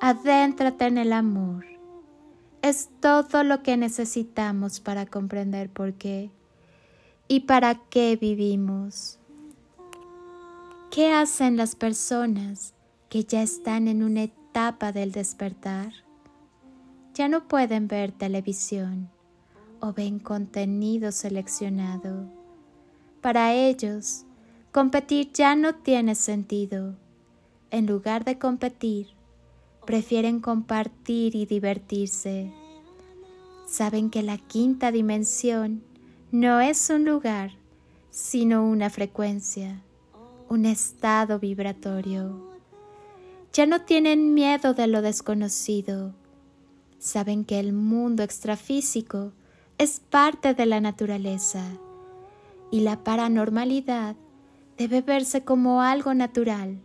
Adéntrate en el amor. Es todo lo que necesitamos para comprender por qué y para qué vivimos. ¿Qué hacen las personas que ya están en una etapa del despertar? ya no pueden ver televisión o ven contenido seleccionado. Para ellos, competir ya no tiene sentido. En lugar de competir, prefieren compartir y divertirse. Saben que la quinta dimensión no es un lugar, sino una frecuencia, un estado vibratorio. Ya no tienen miedo de lo desconocido, saben que el mundo extrafísico es parte de la naturaleza y la paranormalidad debe verse como algo natural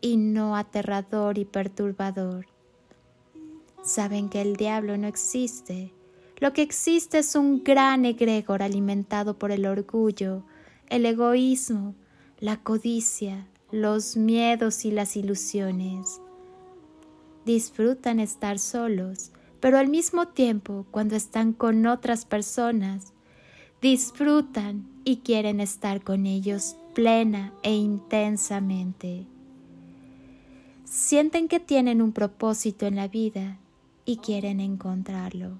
y no aterrador y perturbador. Saben que el diablo no existe. Lo que existe es un gran egregor alimentado por el orgullo, el egoísmo, la codicia, los miedos y las ilusiones. Disfrutan estar solos pero al mismo tiempo cuando están con otras personas, disfrutan y quieren estar con ellos plena e intensamente. Sienten que tienen un propósito en la vida y quieren encontrarlo.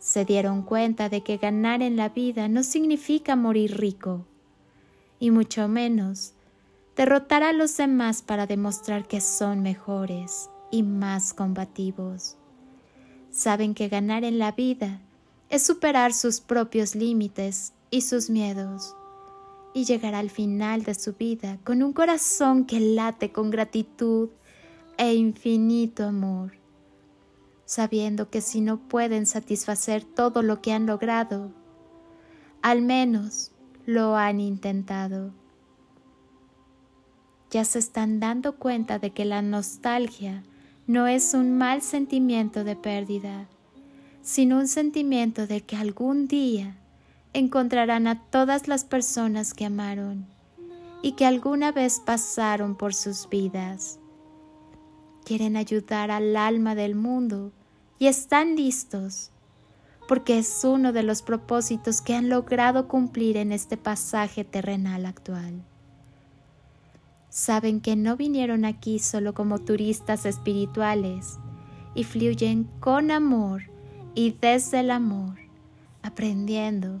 Se dieron cuenta de que ganar en la vida no significa morir rico, y mucho menos derrotar a los demás para demostrar que son mejores y más combativos saben que ganar en la vida es superar sus propios límites y sus miedos y llegar al final de su vida con un corazón que late con gratitud e infinito amor, sabiendo que si no pueden satisfacer todo lo que han logrado, al menos lo han intentado. Ya se están dando cuenta de que la nostalgia no es un mal sentimiento de pérdida, sino un sentimiento de que algún día encontrarán a todas las personas que amaron y que alguna vez pasaron por sus vidas. Quieren ayudar al alma del mundo y están listos, porque es uno de los propósitos que han logrado cumplir en este pasaje terrenal actual saben que no vinieron aquí solo como turistas espirituales y fluyen con amor y desde el amor, aprendiendo